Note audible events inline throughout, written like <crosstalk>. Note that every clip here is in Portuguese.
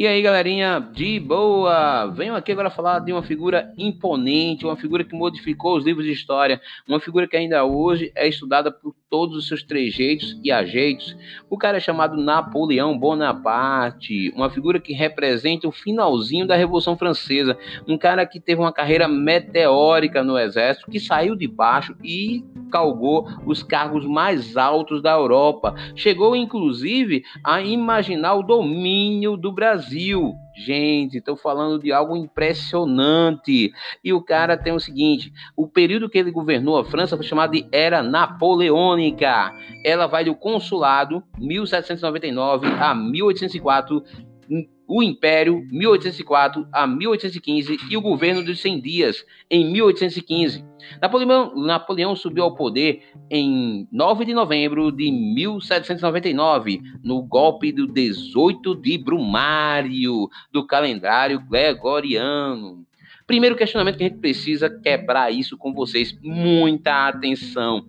E aí, galerinha, de boa! Venho aqui agora falar de uma figura imponente, uma figura que modificou os livros de história, uma figura que ainda hoje é estudada por todos os seus trejeitos e ajeitos. O cara é chamado Napoleão Bonaparte, uma figura que representa o finalzinho da Revolução Francesa, um cara que teve uma carreira meteórica no exército, que saiu de baixo e galgou os cargos mais altos da Europa. Chegou inclusive a imaginar o domínio do Brasil. Gente, estou falando de algo impressionante. E o cara tem o seguinte: o período que ele governou a França foi chamado de Era Napoleônica. Ela vai do consulado 1799 a 1804 o Império, 1804 a 1815, e o governo dos 100 dias, em 1815. Napoleão, Napoleão subiu ao poder em 9 de novembro de 1799, no golpe do 18 de Brumário, do calendário gregoriano. Primeiro questionamento que a gente precisa quebrar isso com vocês. Muita atenção.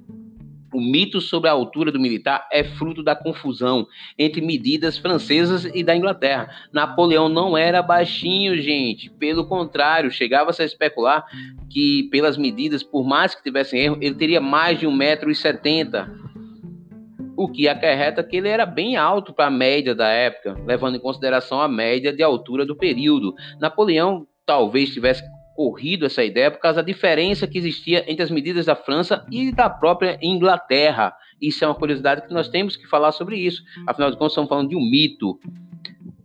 O mito sobre a altura do militar é fruto da confusão entre medidas francesas e da Inglaterra. Napoleão não era baixinho, gente. Pelo contrário, chegava-se a especular que, pelas medidas, por mais que tivessem erro, ele teria mais de 1,70m. O que acarreta que ele era bem alto para a média da época, levando em consideração a média de altura do período. Napoleão talvez tivesse corrido essa ideia por causa da diferença que existia entre as medidas da França e da própria Inglaterra. Isso é uma curiosidade que nós temos que falar sobre isso. Afinal de contas, estamos falando de um mito.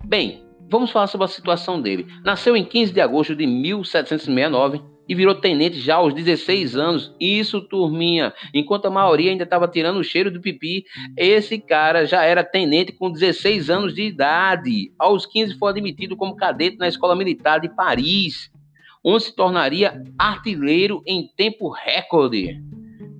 Bem, vamos falar sobre a situação dele. Nasceu em 15 de agosto de 1769 e virou tenente já aos 16 anos. Isso, turminha. Enquanto a maioria ainda estava tirando o cheiro do pipi, esse cara já era tenente com 16 anos de idade. Aos 15 foi admitido como cadete na Escola Militar de Paris onde se tornaria artilheiro em tempo recorde.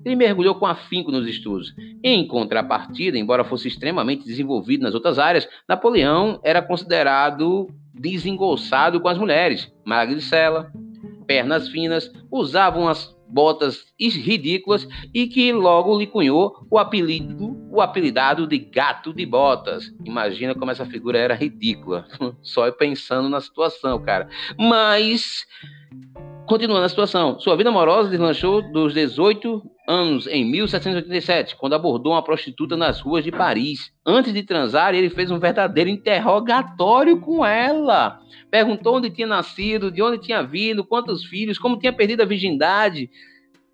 Ele mergulhou com afinco nos estudos. Em contrapartida, embora fosse extremamente desenvolvido nas outras áreas, Napoleão era considerado desengonçado com as mulheres, magricela, pernas finas, usava umas botas ridículas e que logo lhe cunhou o apelido, o apelidado de gato de botas. Imagina como essa figura era ridícula, <laughs> só pensando na situação, cara. Mas Continuando a situação, sua vida amorosa deslanchou dos 18 anos em 1787, quando abordou uma prostituta nas ruas de Paris. Antes de transar, ele fez um verdadeiro interrogatório com ela. Perguntou onde tinha nascido, de onde tinha vindo, quantos filhos, como tinha perdido a virgindade.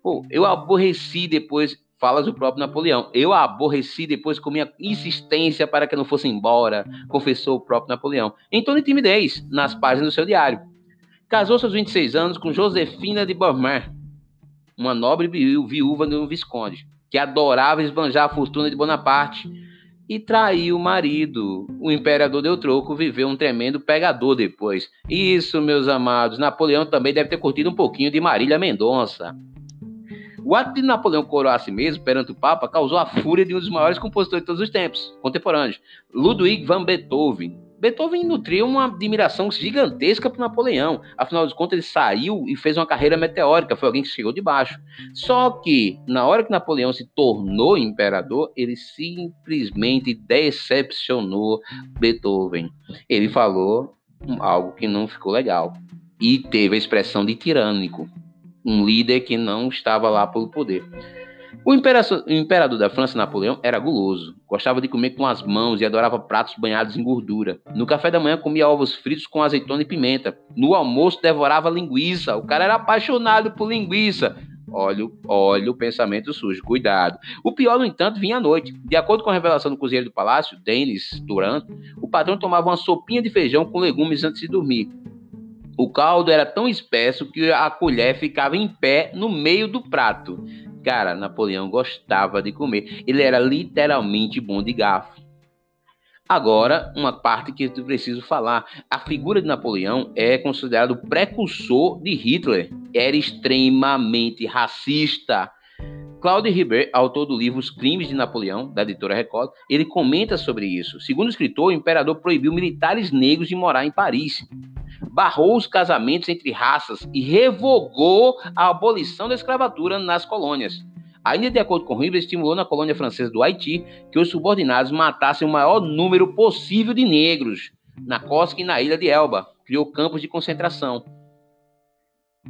Pô, eu aborreci depois, falas do próprio Napoleão. Eu aborreci depois com minha insistência para que não fosse embora, confessou o próprio Napoleão. Em tom de timidez, nas páginas do seu diário. Casou-se aos 26 anos com Josefina de Beaumont, uma nobre viúva de um visconde, que adorava esbanjar a fortuna de Bonaparte e traiu o marido. O imperador deu troco, viveu um tremendo pegador depois. Isso, meus amados, Napoleão também deve ter curtido um pouquinho de Marília Mendonça. O ato de Napoleão coroar a si mesmo perante o Papa causou a fúria de um dos maiores compositores de todos os tempos, contemporâneos, Ludwig van Beethoven, Beethoven nutria uma admiração gigantesca por Napoleão. Afinal de contas, ele saiu e fez uma carreira meteórica, foi alguém que chegou de baixo. Só que, na hora que Napoleão se tornou imperador, ele simplesmente decepcionou Beethoven. Ele falou algo que não ficou legal e teve a expressão de tirânico, um líder que não estava lá pelo poder. O imperador, da França, Napoleão, era guloso. Gostava de comer com as mãos e adorava pratos banhados em gordura. No café da manhã comia ovos fritos com azeitona e pimenta. No almoço devorava linguiça. O cara era apaixonado por linguiça. Olha, olha o pensamento sujo, cuidado. O pior, no entanto, vinha à noite. De acordo com a revelação do cozinheiro do palácio, Denis Durant, o patrão tomava uma sopinha de feijão com legumes antes de dormir. O caldo era tão espesso que a colher ficava em pé no meio do prato. Cara, Napoleão gostava de comer. Ele era literalmente bom de garfo. Agora, uma parte que eu preciso falar. A figura de Napoleão é considerado o precursor de Hitler. Era extremamente racista. Claude Ribert, autor do livro Os Crimes de Napoleão, da editora Record, ele comenta sobre isso. Segundo o escritor, o imperador proibiu militares negros de morar em Paris barrou os casamentos entre raças e revogou a abolição da escravatura nas colônias. Ainda de acordo com Ribas, estimulou na colônia francesa do Haiti que os subordinados matassem o maior número possível de negros. na Cosca e na ilha de Elba. Criou campos de concentração.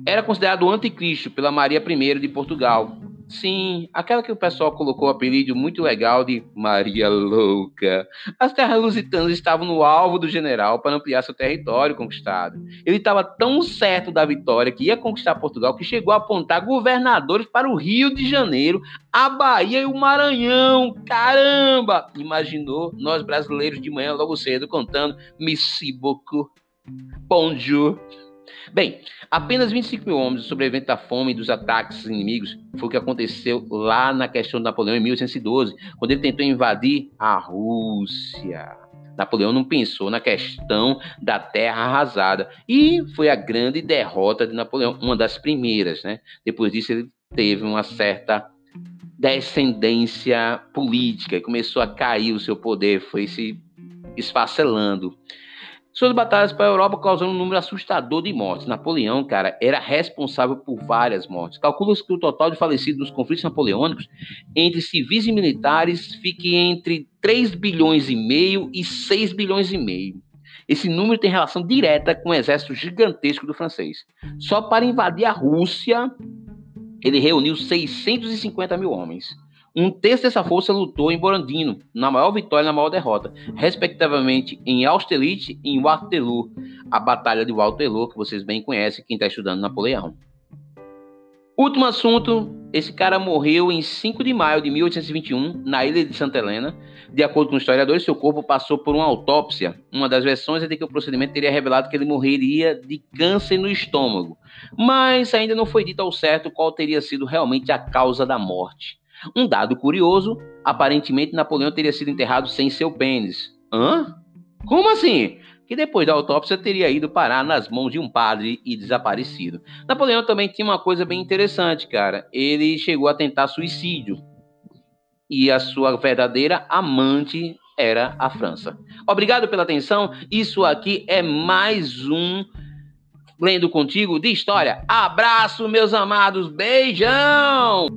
Era considerado o anticristo pela Maria I de Portugal. Sim, aquela que o pessoal colocou o apelido muito legal de Maria Louca. As terras lusitanas estavam no alvo do general para ampliar seu território conquistado. Ele estava tão certo da vitória que ia conquistar Portugal que chegou a apontar governadores para o Rio de Janeiro, a Bahia e o Maranhão. Caramba! Imaginou nós brasileiros de manhã logo cedo contando beaucoup, bonjour. Bem, apenas 25 mil homens sobreviventes da fome e dos ataques inimigos foi o que aconteceu lá na questão de Napoleão em 1812, quando ele tentou invadir a Rússia. Napoleão não pensou na questão da terra arrasada e foi a grande derrota de Napoleão, uma das primeiras, né? Depois disso ele teve uma certa descendência política, começou a cair o seu poder, foi se esfacelando. Suas batalhas para a Europa causando um número assustador de mortes. Napoleão, cara, era responsável por várias mortes. Calcula-se que o total de falecidos nos conflitos napoleônicos entre civis e militares fique entre 3 bilhões e meio e 6 bilhões e meio. Esse número tem relação direta com o exército gigantesco do francês. Só para invadir a Rússia, ele reuniu 650 mil homens. Um terço dessa força lutou em Borandino, na maior vitória e na maior derrota, respectivamente em Austerlitz e em Waterloo, a Batalha de Waterloo, que vocês bem conhecem, quem está estudando Napoleão. Último assunto, esse cara morreu em 5 de maio de 1821, na ilha de Santa Helena. De acordo com historiadores, seu corpo passou por uma autópsia. Uma das versões é de que o procedimento teria revelado que ele morreria de câncer no estômago. Mas ainda não foi dito ao certo qual teria sido realmente a causa da morte. Um dado curioso: aparentemente Napoleão teria sido enterrado sem seu pênis. Hã? Como assim? Que depois da autópsia teria ido parar nas mãos de um padre e desaparecido. Napoleão também tinha uma coisa bem interessante, cara. Ele chegou a tentar suicídio. E a sua verdadeira amante era a França. Obrigado pela atenção. Isso aqui é mais um Lendo Contigo de História. Abraço, meus amados. Beijão!